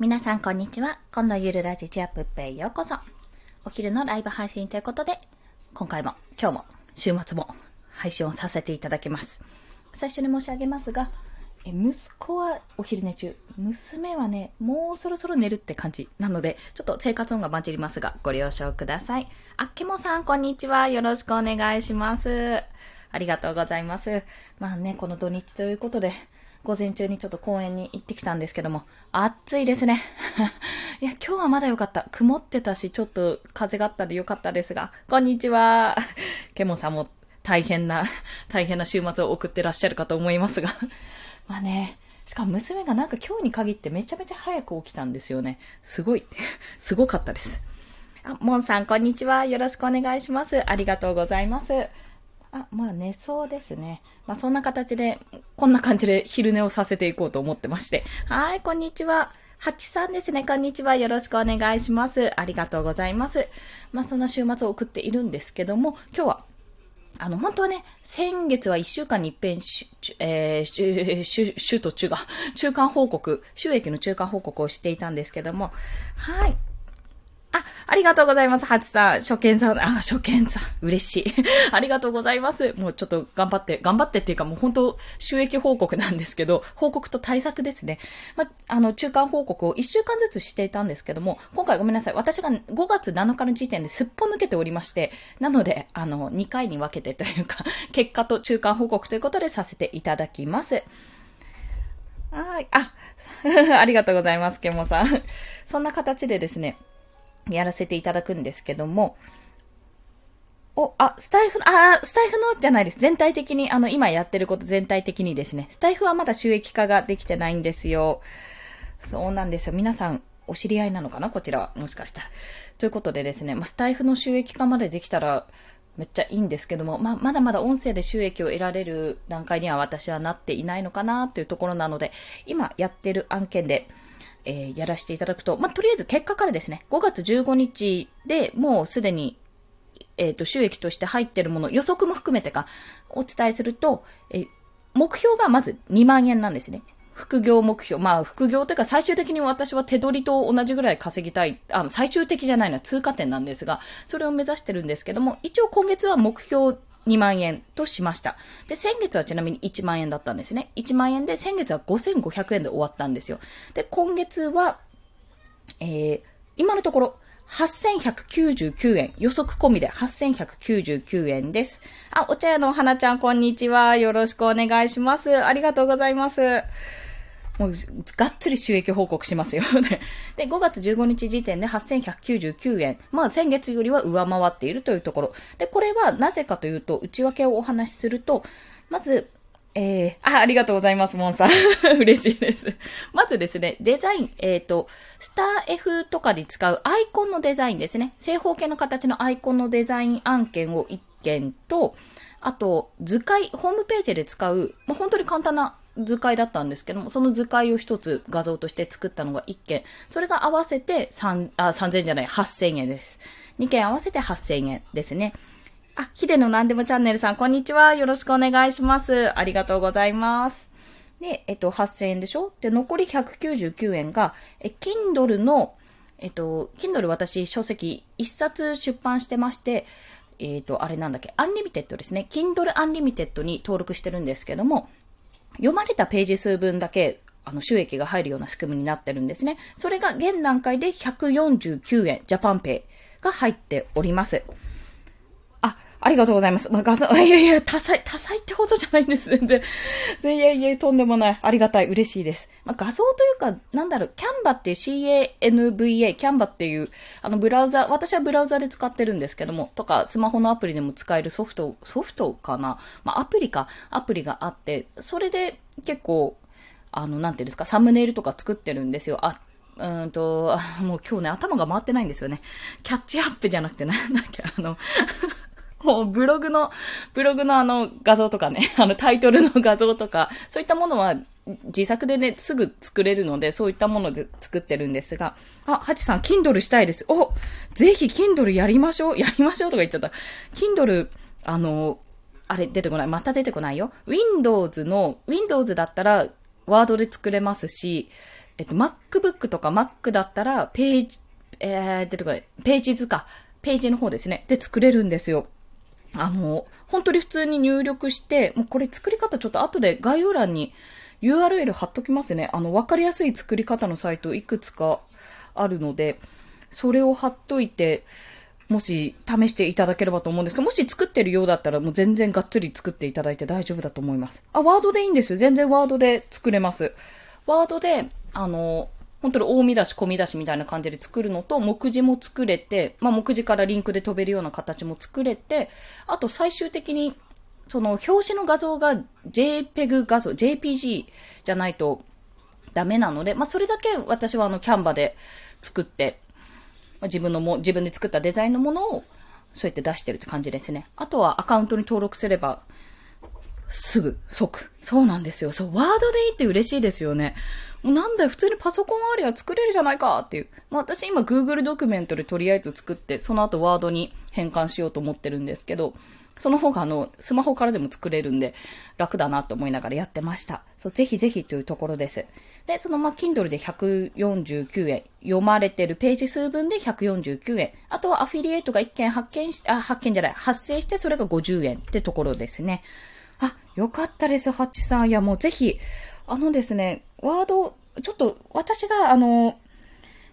皆さんこんにちは。今度ゆるラジチアップペイようこそ。お昼のライブ配信ということで、今回も、今日も、週末も配信をさせていただきます。最初に申し上げますが、え息子はお昼寝中。娘はね、もうそろそろ寝るって感じ。なので、ちょっと生活音が混じりますが、ご了承ください。あっけもさん、こんにちは。よろしくお願いします。ありがとうございます。まあね、この土日ということで、午前中にちょっと公園に行ってきたんですけども、暑いですね。いや、今日はまだ良かった。曇ってたし、ちょっと風があったんで良かったですが、こんにちは。ケモンさんも大変な、大変な週末を送ってらっしゃるかと思いますが。まあね、しかも娘がなんか今日に限ってめちゃめちゃ早く起きたんですよね。すごい、すごかったです。あ、モンさん、こんにちは。よろしくお願いします。ありがとうございます。あ、まあ寝そうですね。まあそんな形で、こんな感じで昼寝をさせていこうと思ってまして。はい、こんにちは。ハチさんですね。こんにちは。よろしくお願いします。ありがとうございます。まあそんな週末を送っているんですけども、今日はあの、本当はね、先月は1週間に一遍、えー、週、週と中が、中間報告、収益の中間報告をしていたんですけども、はい。あ、ありがとうございます。ハチさん。初見さん。あ、初見さん。嬉しい。ありがとうございます。もうちょっと頑張って、頑張ってっていうかもう本当収益報告なんですけど、報告と対策ですね。ま、あの、中間報告を1週間ずつしていたんですけども、今回ごめんなさい。私が5月7日の時点ですっぽ抜けておりまして、なので、あの、2回に分けてというか、結果と中間報告ということでさせていただきます。はい。あ、ありがとうございます、ケモさん。そんな形でですね、やらせていただくんですけども、お、あ、スタイフ、あ、スタイフのじゃないです。全体的に、あの、今やってること全体的にですね。スタイフはまだ収益化ができてないんですよ。そうなんですよ。皆さん、お知り合いなのかな？こちらは。もしかしたら。ということでですね、まあ、スタイフの収益化までできたら、めっちゃいいんですけども、まあ、まだまだ音声で収益を得られる段階には私はなっていないのかなというところなので、今やってる案件で、えー、やらせていただくと、まあ、とりあえず結果からですね、5月15日でもうすでに、えっ、ー、と、収益として入ってるもの、予測も含めてか、お伝えすると、え、目標がまず2万円なんですね。副業目標。まあ、副業というか最終的に私は手取りと同じぐらい稼ぎたい。あの、最終的じゃないのは通過点なんですが、それを目指してるんですけども、一応今月は目標2万円としました。で、先月はちなみに1万円だったんですね。1万円で、先月は5500円で終わったんですよ。で、今月は、えー、今のところ、8199円。予測込みで8199円です。あ、お茶屋のお花ちゃん、こんにちは。よろしくお願いします。ありがとうございます。もう、がっつり収益報告しますよ で、5月15日時点で8199円。まあ、先月よりは上回っているというところ。で、これはなぜかというと、内訳をお話しすると、まず、えー、あ、ありがとうございます、モンさん。嬉しいです。まずですね、デザイン、えっ、ー、と、スター F とかで使うアイコンのデザインですね。正方形の形のアイコンのデザイン案件を1件と、あと、図解、ホームページで使う、まあ、本当に簡単な図解だったんですけども、その図解を一つ画像として作ったのが1件。それが合わせて3、あ、3000じゃない、8000円です。2件合わせて8000円ですね。あ、ヒデのなんでもチャンネルさん、こんにちは。よろしくお願いします。ありがとうございます。で、えっと、8000円でしょ？で、残り199円が、え、Kindle の、えっと、Kindle 私書籍1冊出版してまして、えっと、あれなんだっけ、アンリミテッドですね。Kindle Unlimited に登録してるんですけども、読まれたページ数分だけ、あの、収益が入るような仕組みになってるんですね。それが現段階で149円、ジャパンペイが入っております。あ、りがとうございます。まあ、画像、いやいや、多彩、多彩ってほどじゃないんです。全然。いやいや、とんでもない。ありがたい。嬉しいです。まあ、画像というか、なんだろう、キャンバっていう CANVA、キャンバっていう、あの、ブラウザ、私はブラウザで使ってるんですけども、とか、スマホのアプリでも使えるソフト、ソフトかな？まあ、アプリか、アプリがあって、それで結構、あの、なんていうんですか、サムネイルとか作ってるんですよ。あ、うんと、もう今日ね、頭が回ってないんですよね。キャッチアップじゃなくて、なんだっけ、あのもうブログの、ブログのあの画像とかね、あのタイトルの画像とか、そういったものは自作でね、すぐ作れるので、そういったもので作ってるんですが、あ、ハチさん、Kindle したいです。おぜひ Kindle やりましょう やりましょうとか言っちゃった。Kindle、あの、あれ出てこない。また出てこないよ。Windows の、Windows だったら、ワードで作れますし、えっと、MacBook とか Mac だったら、ページ、えー、出てこない、ページ図か。ページの方ですね。で作れるんですよ。あの、本当に普通に入力して、もうこれ作り方ちょっと後で概要欄に URL 貼っときますね。あの、わかりやすい作り方のサイトいくつかあるので、それを貼っといて、もし試していただければと思うんですけど、もし作ってるようだったらもう全然がっつり作っていただいて大丈夫だと思います。あ、ワードでいいんですよ。全然ワードで作れます。ワードで、あの、本当に大見出し、小見出しみたいな感じで作るのと、目次も作れて、まあ、目次からリンクで飛べるような形も作れて、あと最終的に、その表紙の画像が JPEG 画像、JPG じゃないとダメなので、まあ、それだけ私はあのキャンバで作って、まあ、自分のも、自分で作ったデザインのものを、そうやって出してるって感じですね。あとはアカウントに登録すれば、すぐ、即。そうなんですよ。そう、ワードでいいって嬉しいですよね。なんだよ、普通にパソコンありゃ作れるじゃないかっていう。まあ私今 Google ドキュメントでとりあえず作って、その後ワードに変換しようと思ってるんですけど、その方があの、スマホからでも作れるんで、楽だなと思いながらやってました。そう、ぜひぜひというところです。で、そのま、Kindle で149円、読まれてるページ数分で149円。あとはアフィリエイトが1件発見し、あ、発見じゃない、発生してそれが50円ってところですね。あ、よかったです、ハッチさん。いや、もうぜひ、あのですね、ワード、ちょっと私があの、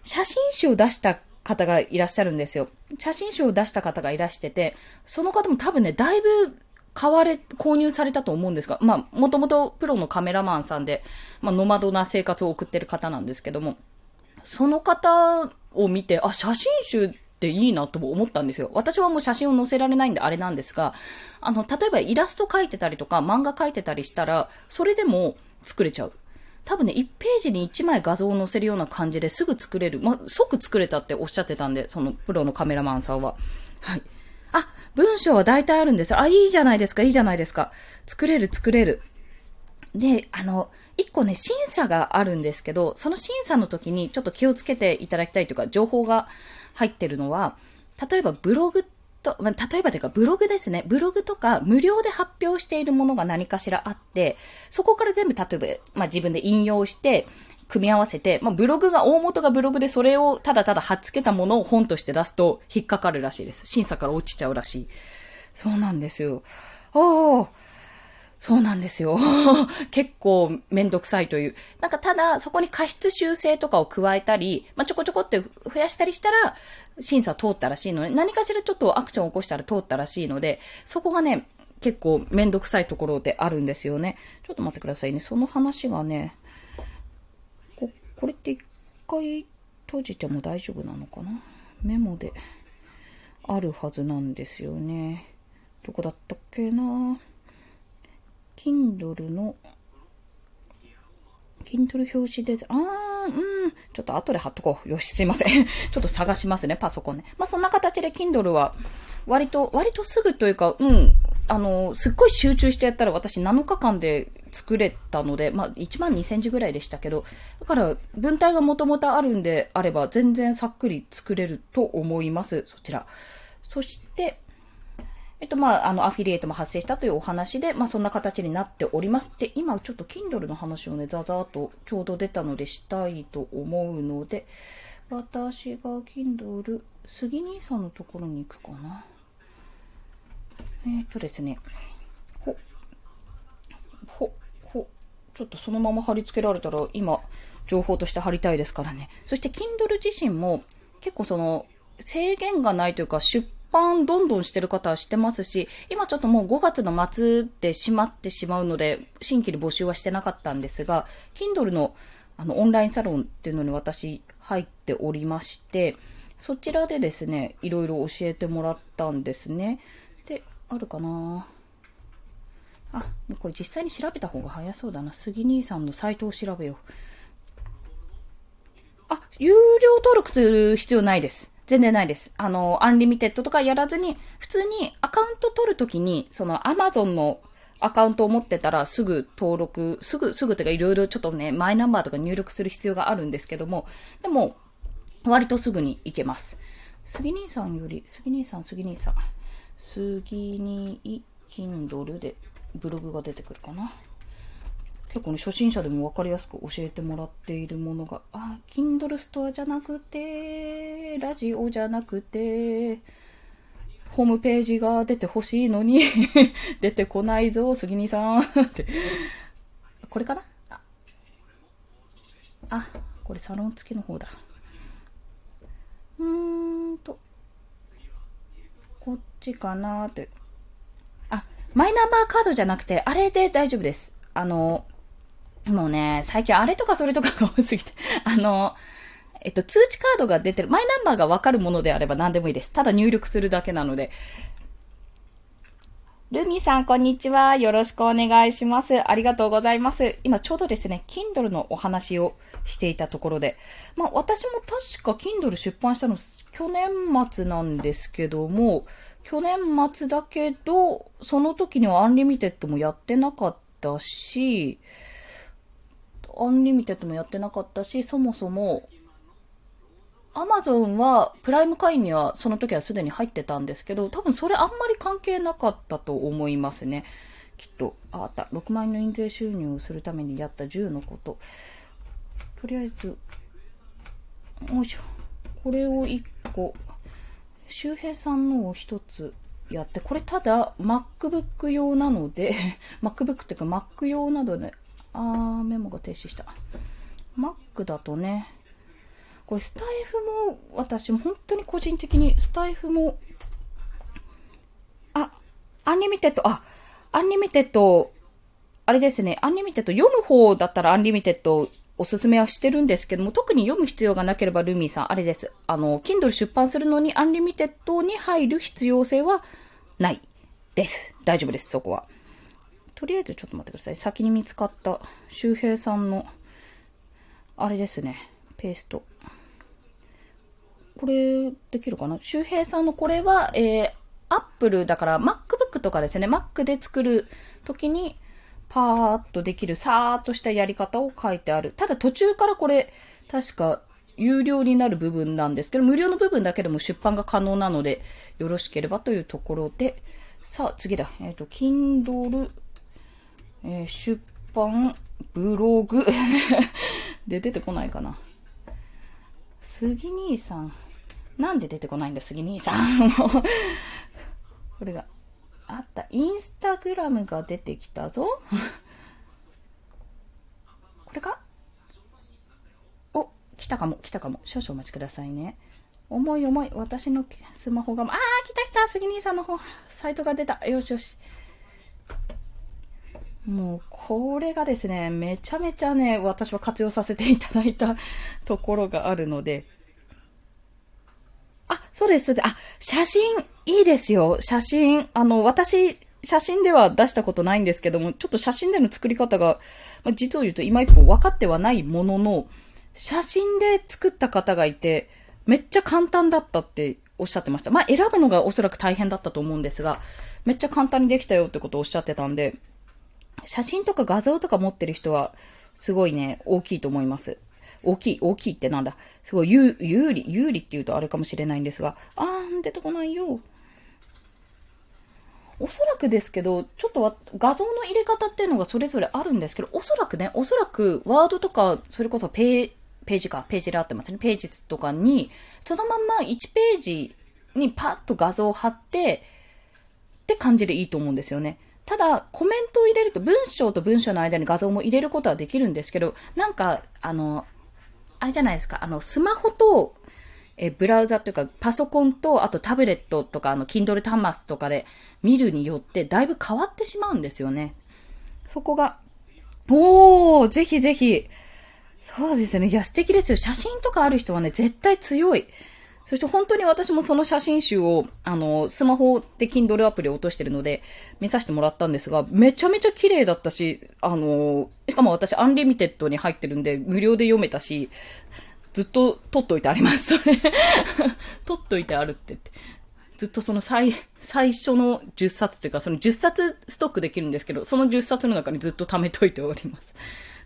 写真集を出した方がいらっしゃるんですよ。写真集を出した方がいらしてて、その方も多分ね、だいぶ買われ、購入されたと思うんですが、まあ、もともとプロのカメラマンさんで、まあ、ノマドな生活を送ってる方なんですけども、その方を見て、あ、写真集っていいなとも思ったんですよ。私はもう写真を載せられないんであれなんですが、あの、例えばイラスト描いてたりとか、漫画描いてたりしたら、それでも作れちゃう。多分ね、1ページに1枚画像を載せるような感じですぐ作れる。まあ、即作れたっておっしゃってたんで、そのプロのカメラマンさんは。はい。あ、文章は大体あるんですあ、いいじゃないですか、いいじゃないですか。作れる、作れる。で、あの、一個ね、審査があるんですけど、その審査の時にちょっと気をつけていただきたいというか、情報が入ってるのは、例えばブログってと、まあ、例えばというかブログですね。ブログとか無料で発表しているものが何かしらあって、そこから全部例えば、まあ、自分で引用して、組み合わせて、まあ、ブログが、大元がブログでそれをただただ貼っつけたものを本として出すと引っかかるらしいです。審査から落ちちゃうらしい。そうなんですよ。ああ、そうなんですよ。結構めんどくさいという。なんかただ、そこに過失修正とかを加えたり、まあ、ちょこちょこって増やしたりしたら、審査通ったらしいので、何かしらちょっとアクションを起こしたら通ったらしいので、そこがね、結構めんどくさいところであるんですよね。ちょっと待ってくださいね。その話がね、こ、これって一回閉じても大丈夫なのかな？メモであるはずなんですよね。どこだったっけな？ぁ Kindle の、Kindle 表紙で、あー、うん、ちょっと後で貼っとこう。よし、すいません。ちょっと探しますね、パソコンね。まあ、そんな形で Kindle は、割と、割とすぐというか、うん、あの、すっごい集中してやったら私7日間で作れたので、まあ、1万2センチぐらいでしたけど、だから、文体がもともとあるんであれば、全然さっくり作れると思います。そちら。そして、えっと、まあ、あの、アフィリエイトも発生したというお話で、まあ、そんな形になっております。で、今、ちょっと Kindle の話をね、ざざーっとちょうど出たのでしたいと思うので、私が Kindle、杉兄さんのところに行くかな。えー、っとですね、ほ、ほ、ほ、ちょっとそのまま貼り付けられたら、今、情報として貼りたいですからね。そして、Kindle 自身も、結構その、制限がないというか、出版どんどんしてる方は知ってますし、今ちょっともう5月の末で閉まってしまうので、新規で募集はしてなかったんですが、Kindle のあのオンラインサロンっていうのに私入っておりまして、そちらでですね、いろいろ教えてもらったんですね。で、あるかな？あ、これ実際に調べた方が早そうだな。杉兄さんのサイトを調べよう。あ、有料登録する必要ないです。全然ないです。あの、 Unlimited とかやらずに、普通にアカウント取るときに、その Amazon のアカウントを持ってたらすぐ登録、すぐ、すぐってかいろいろちょっとね、マイナンバーとか入力する必要があるんですけども、でも、割とすぐに行けます。杉兄さんより、杉兄さん、杉兄さん。杉兄、Kindle でブログが出てくるかな？結構ね、初心者でもわかりやすく教えてもらっているものが、あ、Kindle ストアじゃなくて、ラジオじゃなくて、ホームページが出てほしいのに 出てこないぞ、杉兄さんって。これかな？あ、あ、これサロン付きの方だ。うーんと、こっちかなーって。あ、マイナンバーカードじゃなくて、あれで大丈夫です。あの、もうね、最近あれとかそれとかが多すぎて、あの、えっと、通知カードが出てる、マイナンバーがわかるものであれば何でもいいです。ただ入力するだけなので。ルミさん、こんにちは。よろしくお願いします。ありがとうございます。今ちょうどですね、Kindle のお話をしていたところで、まあ私も確か Kindle 出版したの去年末なんですけども、去年末だけど、その時には Unlimited もやってなかったし、Unlimited もやってなかったし、そもそも、アマゾンは、プライム会員にはその時はすでに入ってたんですけど、多分それあんまり関係なかったと思いますね。きっと。あ、あった。6万円の印税収入をするためにやった10のこと。とりあえず、よいしょ。これを1個、周平さんのを1つやって、これただ MacBook 用なので MacBook っていうか Mac 用なので、あー、メモが停止した。Mac だとね、これスタイフも、私も本当に個人的にスタイフも、あ、 Unlimited、あ、 Unlimited、あれですね、 Unlimited 読む方だったら Unlimited おすすめはしてるんですけども、特に読む必要がなければルミーさん、あれです。あの、Kindle 出版するのに Unlimited に入る必要性はないです。大丈夫です、そこは。とりあえずちょっと待ってください。先に見つかった周平さんの、あれですね、ペースト。これ、できるかな？周平さんのこれは、えー、アップルだから MacBook とかですね、Mac で作るときに、パーッとできる、さーっとしたやり方を書いてある。ただ途中からこれ、確か、有料になる部分なんですけど、無料の部分だけでも出版が可能なので、よろしければというところで、さあ、次だ。えっ、ー、と、Kindle、えー、出版、ブログで 出てこないかな。杉兄さん。なんで出てこないんだ、杉兄さん。これが、あった。インスタグラムが出てきたぞ。これか？お、来たかも、来たかも。少々お待ちくださいね。重い重い。私のスマホが、あー、来た来た杉兄さんの方、サイトが出た。よしよし。もう、これがですね、めちゃめちゃね、私は活用させていただいたところがあるので、あ、そうです、そうです。あ、写真、いいですよ。写真。あの、私、写真では出したことないんですけども、ちょっと写真での作り方が、まあ、実を言うと今一歩分かってはないものの、写真で作った方がいて、めっちゃ簡単だったっておっしゃってました。まあ、選ぶのがおそらく大変だったと思うんですが、めっちゃ簡単にできたよってことをおっしゃってたんで、写真とか画像とか持ってる人は、すごいね、大きいと思います。大きい、大きいってなんだ。すごい有有利、有利って言うとあれかもしれないんですが、あー、出てこないよ。おそらくですけど、ちょっと画像の入れ方っていうのがそれぞれあるんですけど、おそらくね、おそらくワードとか、それこそペーページか、ページであってますね。ページとかに、そのまんま1ページにパッと画像を貼って、って感じでいいと思うんですよね。ただ、コメントを入れると、文章と文章の間に画像も入れることはできるんですけど、なんか、あの、あれじゃないですか、あの、スマホと、え、ブラウザというか、パソコンと、あとタブレットとか、あの、Kindle 端末とかで見るによって、だいぶ変わってしまうんですよね。そこが、おー、ぜひぜひ。そうですね。いや、素敵ですよ。写真とかある人はね、絶対強い。そして本当に私もその写真集を、あの、スマホで Kindle アプリを落としてるので、見させてもらったんですが、めちゃめちゃ綺麗だったし、あの、しかも私 Unlimited に入ってるんで、無料で読めたし、ずっと撮っといてあります、それ。撮っといてあるってって。ずっとその最、最初の10冊というか、その10冊ストックできるんですけど、その10冊の中にずっと貯めといております。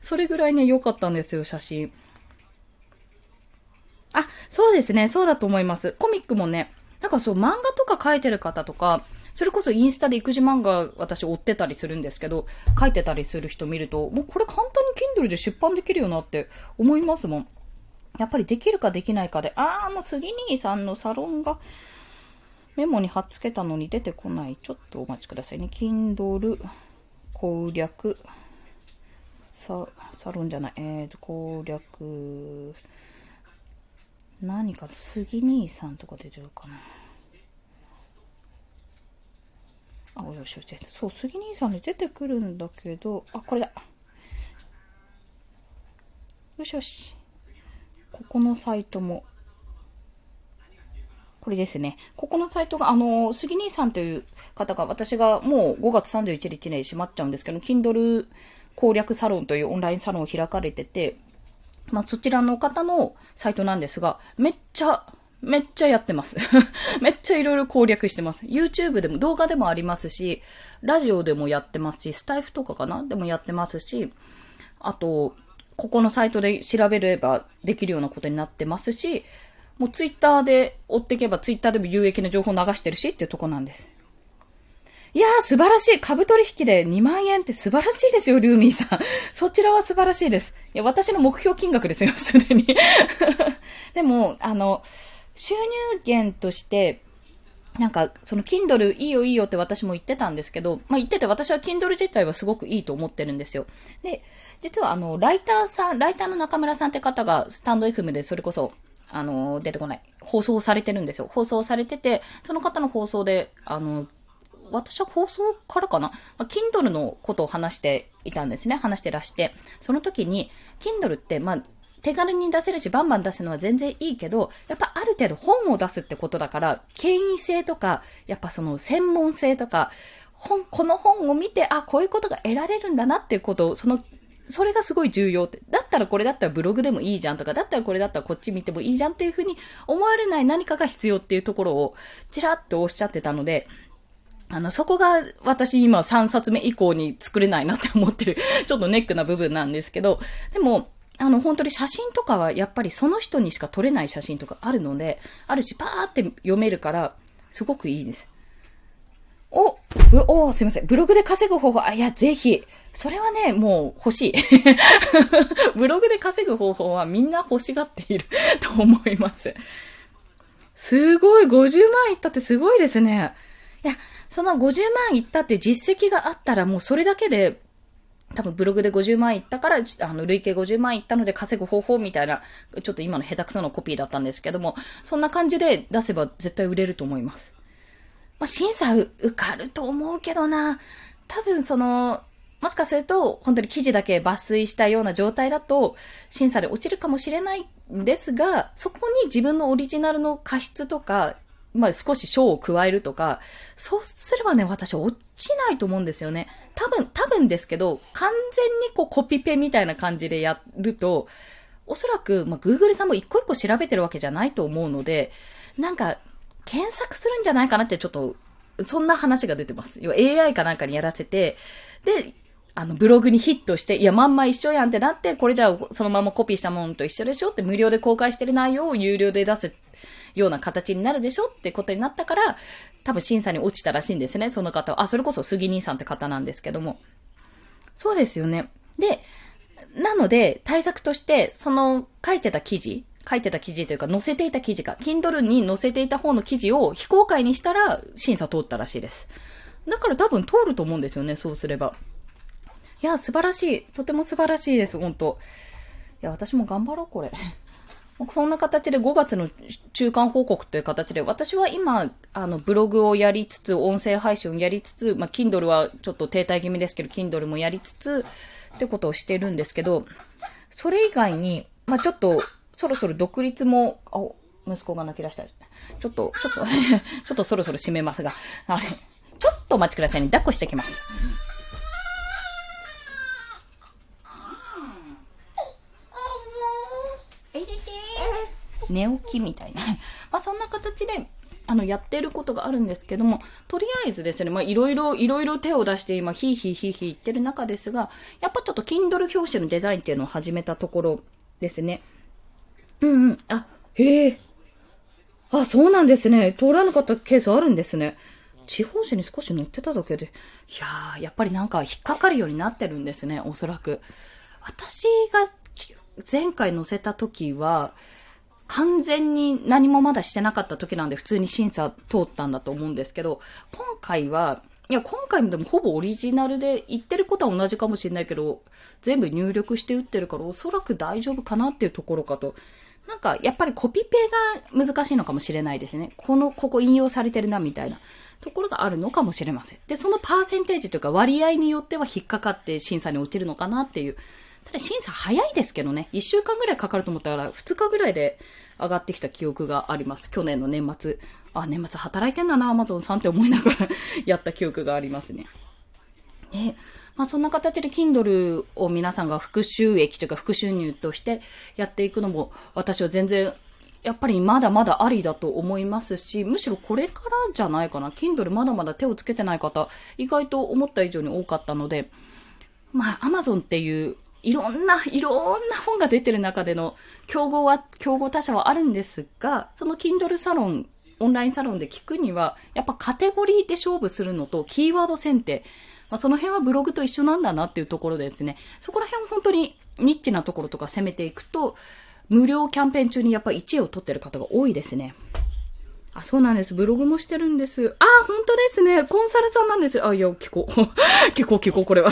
それぐらいね、良かったんですよ、写真。あ、そうですね。そうだと思います。コミックもね、なんかそう、漫画とか書いてる方とか、それこそインスタで育児漫画私追ってたりするんですけど、書いてたりする人見ると、もうこれ簡単に Kindle で出版できるよなって思いますもん。やっぱりできるかできないかで、あーもう杉兄さんのサロンがメモに貼っつけたのに出てこない。ちょっとお待ちくださいね。Kindle 攻略ササロンじゃない。えーと、攻略何か杉兄さんとか出てるかな。あ、よしよし。そう、杉兄さんで出てくるんだけど、あ、これだ。よしよし。ここのサイトも、これですね。ここのサイトが、あの、杉兄さんという方が、私がもう5月31日に閉まっちゃうんですけど、Kindle 攻略サロンというオンラインサロンを開かれてて、まあ、そちらの方のサイトなんですが、めっちゃめっちゃやってます。めっちゃいろいろ攻略してます。YouTube でも動画でもありますし、ラジオでもやってますし、スタイフとかかな？でもやってますし、あと、ここのサイトで調べればできるようなことになってますし、もう Twitter で追っていけば Twitter でも有益な情報流してるしっていうとこなんです。いやー、素晴らしい。株取引で2万円って素晴らしいですよ、リューミーさん。そちらは素晴らしいです。いや、私の目標金額ですよ、すでに。でも、あの、収入源として、なんか、その Kindle いいよいいよって私も言ってたんですけど、まあ言ってて私は Kindle 自体はすごくいいと思ってるんですよ。で、実はあの、ライターさん、ライターの中村さんって方がスタンド FM でそれこそ、あの、出てこない、放送されてるんですよ。放送されてて、その方の放送で、あの、私は放送からかな、まあ、Kindle のことを話していたんですね。話してらして。その時に、Kindle って、まあ、手軽に出せるし、バンバン出すのは全然いいけど、やっぱある程度本を出すってことだから、権威性とか、やっぱその専門性とか、本、この本を見て、あ、こういうことが得られるんだなっていうことを、その、それがすごい重要って。だったらこれだったらブログでもいいじゃんとか、だったらこれだったらこっち見てもいいじゃんっていうふうに思われない何かが必要っていうところを、ちらっとおっしゃってたので、あの、そこが私今3冊目以降に作れないなって思ってる、ちょっとネックな部分なんですけど、でも、あの、本当に写真とかはやっぱりその人にしか撮れない写真とかあるので、あるし、パーって読めるから、すごくいいです。お、お、すいません。ブログで稼ぐ方法、あ、いや、ぜひ。それはね、もう欲しい。ブログで稼ぐ方法はみんな欲しがっている と思います。すごい、50万いったってすごいですね。いや、その50万いったって実績があったらもうそれだけで多分ブログで50万いったから、あの、累計50万いったので稼ぐ方法みたいな、ちょっと今の下手くそのコピーだったんですけども、そんな感じで出せば絶対売れると思います。まあ、審査受かると思うけどな、多分その、もしかすると、本当に記事だけ抜粋したような状態だと、審査で落ちるかもしれないんですが、そこに自分のオリジナルの過失とか、まあ少し賞を加えるとか、そうすればね、私落ちないと思うんですよね。多分、多分ですけど、完全にこうコピペみたいな感じでやると、おそらく、まあ Google さんも一個一個調べてるわけじゃないと思うので、なんか、検索するんじゃないかなってちょっと、そんな話が出てます。要は AI かなんかにやらせて、で、あの、ブログにヒットして、いや、まんま一緒やんってなって、これじゃあ、そのままコピーしたものと一緒でしょって無料で公開してる内容を有料で出すような形になるでしょってことになったから、多分審査に落ちたらしいんですね、その方は。あ、それこそ杉兄さんって方なんですけども。そうですよね。で、なので、対策として、その書いてた記事、書いてた記事というか、載せていた記事か、Kindle に載せていた方の記事を非公開にしたら審査通ったらしいです。だから多分通ると思うんですよね、そうすれば。いや、素晴らしい。とても素晴らしいです、本当いや、私も頑張ろう、これ。そんな形で5月の中間報告という形で、私は今、あの、ブログをやりつつ、音声配信をやりつつ、まあ、Kindle はちょっと停滞気味ですけど、Kindle もやりつつ、ってことをしてるんですけど、それ以外に、まあ、ちょっと、そろそろ独立も、あ、息子が泣き出した。ちょっと、ちょっと ちょっとそろそろ閉めますが、あれ、ちょっとお待ちくださいね。抱っこしてきます。寝起きみたいな。まあそんな形で、あの、やってることがあるんですけども、とりあえずですね、まあいろいろ、いろいろ手を出して今、ヒーヒーヒーヒー言ってる中ですが、やっぱちょっと Kindle 表紙のデザインっていうのを始めたところですね。うんうん。あ、へえ。あ、そうなんですね。通らなかったケースあるんですね。地方紙に少し載ってただけで、いやー、やっぱりなんか引っかかるようになってるんですね、おそらく。私が前回載せた時は、完全に何もまだしてなかった時なんで普通に審査通ったんだと思うんですけど、今回は、いや、今回もでもほぼオリジナルで言ってることは同じかもしれないけど、全部入力して打ってるからおそらく大丈夫かなっていうところかと。なんか、やっぱりコピペが難しいのかもしれないですね。この、ここ引用されてるな、みたいなところがあるのかもしれません。で、そのパーセンテージというか割合によっては引っかかって審査に落ちるのかなっていう。ただ審査早いですけどね。1週間ぐらいかかると思ったら、2日ぐらいで上がってきた記憶があります。去年の年末。あ、年末働いてんだな、アマゾンさんって思いながら やった記憶がありますね。ね。まあそんな形で Kindle を皆さんが副収益というか副収入としてやっていくのも私は全然やっぱりまだまだありだと思いますし、むしろこれからじゃないかな。Kindle まだまだ手をつけてない方、意外と思った以上に多かったので、まあ Amazon っていういろんな、いろんな本が出てる中での競合は、競合他社はあるんですが、その Kindle サロン、オンラインサロンで聞くには、やっぱカテゴリーで勝負するのと、キーワード選定、まあ、その辺はブログと一緒なんだなっていうところでですね、そこら辺は本当にニッチなところとか攻めていくと、無料キャンペーン中にやっぱ1位を取ってる方が多いですね。あ、そうなんです。ブログもしてるんです。あ、本当ですね。コンサルさんなんです。あ、いや、聞こう。聞こう、聞こう、これは。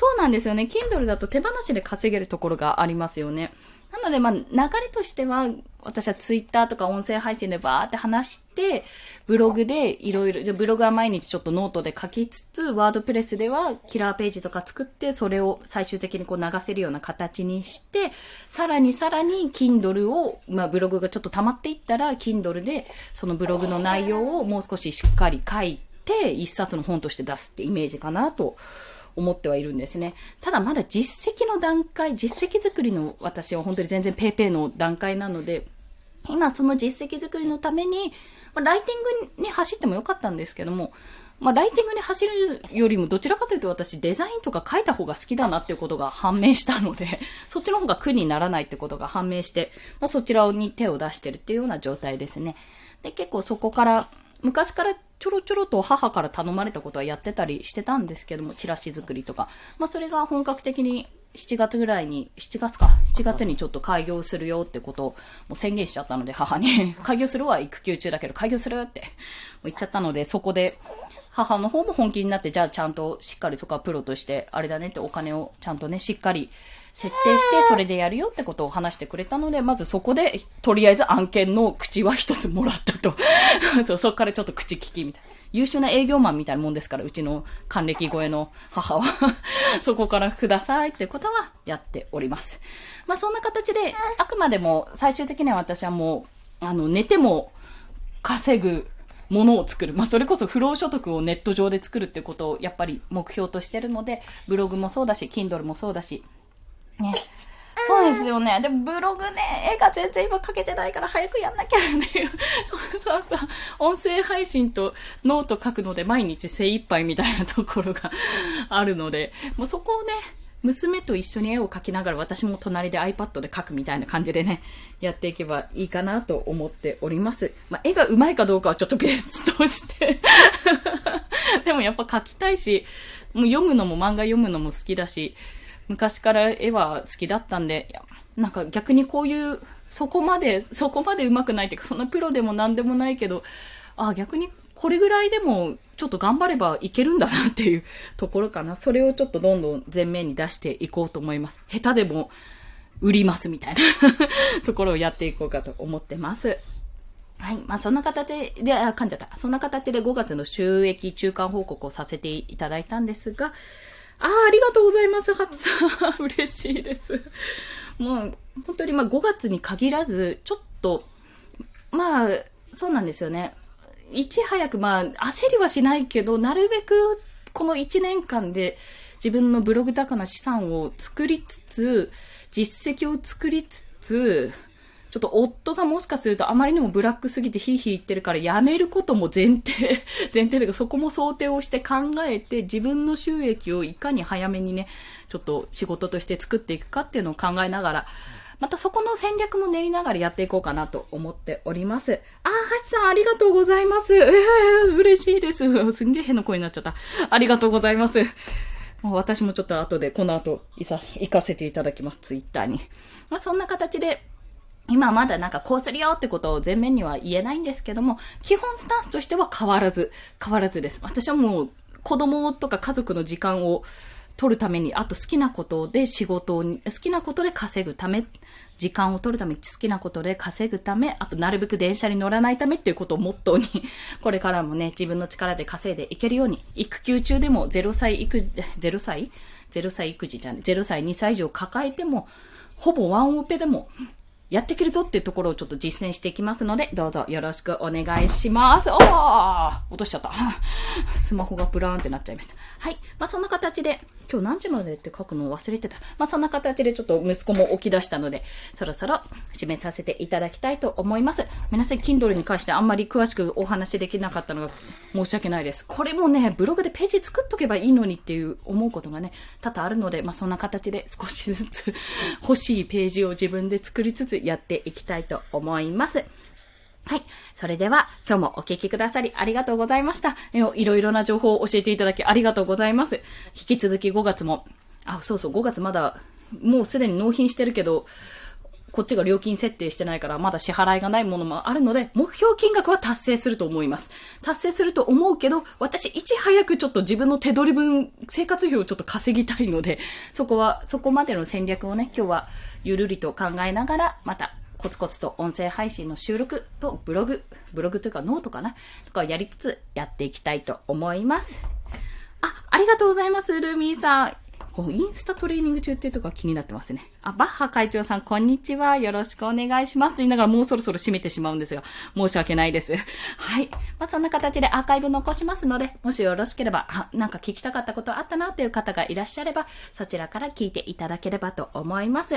そうなんですよね。Kindle だと手放しで稼げるところがありますよね。なので、まあ、流れとしては、私はツイッターとか音声配信でバーって話して、ブログでいろいろ、ブログは毎日ちょっとノートで書きつつ、 WordPress ではキラーページとか作って、それを最終的にこう流せるような形にして、さらにさらに Kindle を、まあ、ブログがちょっと溜まっていったら、Kindle でそのブログの内容をもう少ししっかり書いて、一冊の本として出すってイメージかなと思ってはいるんですね。ただまだ実績の段階、実績作りの私は本当に全然 paypay の段階なので、今その実績作りのために、まあ、ライティングに走ってもよかったんですけども、まあ、ライティングに走るよりもどちらかというと私デザインとか書いた方が好きだなっていうことが判明したので、そっちの方が苦にならないってことが判明して、まあ、そちらに手を出してるっていうような状態ですね。で、結構そこから、昔からちょろちょろと母から頼まれたことはやってたりしてたんですけども、チラシ作りとか。まあそれが本格的に7月ぐらいに、7月か、7月にちょっと開業するよってことをもう宣言しちゃったので、母に 開業するは育休中だけど開業するって言っちゃったので、そこで母の方も本気になって、じゃあちゃんとしっかりそこはプロとして、あれだねってお金をちゃんとね、しっかり設定してそれでやるよってことを話してくれたので、まずそこで、とりあえず案件の口は一つもらったと。そう、そこからちょっと口利きみたいな。優秀な営業マンみたいなもんですから、うちの還暦超えの母は そこからくださいってことはやっております。まあそんな形で、あくまでも最終的には私はもう、あの、寝ても稼ぐものを作る。まあ、それこそ不労所得をネット上で作るってことをやっぱり目標としてるので、ブログもそうだし、Kindle もそうだし、ね。そうですよね。でもブログね、絵が全然今描けてないから早くやんなきゃっていう。そうそうそう。音声配信とノート書くので毎日精一杯みたいなところがあるので、もうそこをね、娘と一緒に絵を描きながら私も隣で iPad で描くみたいな感じでね、やっていけばいいかなと思っております。まあ、絵が上手いかどうかはちょっと別として でもやっぱ描きたいし、もう読むのも漫画読むのも好きだし、昔から絵は好きだったんで、なんか逆にこういう、そこまで、そこまで上手くないっていうか、そんなプロでも何でもないけど、あ、逆にこれぐらいでもちょっと頑張ればいけるんだなっていうところかな。それをちょっとどんどん前面に出していこうと思います。下手でも売りますみたいな ところをやっていこうかと思ってます。はい。まあ、そんな形で、あ、噛んじゃった。そんな形で5月の収益中間報告をさせていただいたんですが、ああ、ありがとうございます、ハツさん。嬉しいです。もう、本当にまあ5月に限らず、ちょっと、まあ、そうなんですよね。いち早く、まあ、焦りはしないけど、なるべく、この1年間で自分のブログ高な資産を作りつつ、実績を作りつつ、ちょっと夫がもしかするとあまりにもブラックすぎてヒーヒー言ってるからやめることも前提、前提だけどそこも想定をして考えて自分の収益をいかに早めにね、ちょっと仕事として作っていくかっていうのを考えながら、またそこの戦略も練りながらやっていこうかなと思っております。あー、はちさんありがとうございます。えー、嬉しいです。すんげえ変な声になっちゃった。ありがとうございます。もう私もちょっと後で、この後、いさ、行かせていただきます、ツイッターに。まあ、そんな形で、今まだなんかこうするよってことを前面には言えないんですけども、基本スタンスとしては変わらず、変わらずです。私はもう子供とか家族の時間を取るために、あと好きなことで仕事を、好きなことで稼ぐため、時間を取るため、好きなことで稼ぐため、あとなるべく電車に乗らないためっていうことをモットーに、これからもね、自分の力で稼いでいけるように、育休中でも0歳育児、0歳 ?0 歳育児じゃない、0歳2歳以上抱えても、ほぼワンオペでもやっていけるぞっていうところをちょっと実践していきますので、どうぞよろしくお願いします。おー落としちゃった。スマホがブラーンってなっちゃいました。はい。まあ、そんな形で、今日何時までって書くのを忘れてた。まあ、そんな形でちょっと息子も起き出したので、そろそろ締めさせていただきたいと思います。皆さん、Kindle に関してあんまり詳しくお話できなかったのが申し訳ないです。これもね、ブログでページ作っとけばいいのにっていう思うことがね、多々あるので、まあ、そんな形で少しずつ欲しいページを自分で作りつつやっていきたいと思います。はい。それでは、今日もお聞きくださりありがとうございました。いろいろな情報を教えていただきありがとうございます。引き続き5月も、あ、そうそう、5月まだ、もうすでに納品してるけど、こっちが料金設定してないから、まだ支払いがないものもあるので、目標金額は達成すると思います。達成すると思うけど、私、いち早くちょっと自分の手取り分、生活費をちょっと稼ぎたいので、そこは、そこまでの戦略をね、今日はゆるりと考えながら、またコツコツと音声配信の収録とブログ、ブログというかノートかなとかをやりつつやっていきたいと思います。あ、ありがとうございます、ルーミーさん。こうインスタトレーニング中っていうとこが気になってますね。あ、バッハ会長さん、こんにちは。よろしくお願いします。と言いながらもうそろそろ閉めてしまうんですが、申し訳ないです。はい。まあ、そんな形でアーカイブ残しますので、もしよろしければ、あ、なんか聞きたかったことあったなっていう方がいらっしゃれば、そちらから聞いていただければと思います。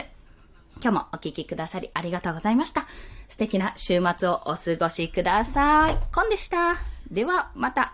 今日もお聴きくださりありがとうございました。素敵な週末をお過ごしください。コンでした。では、また。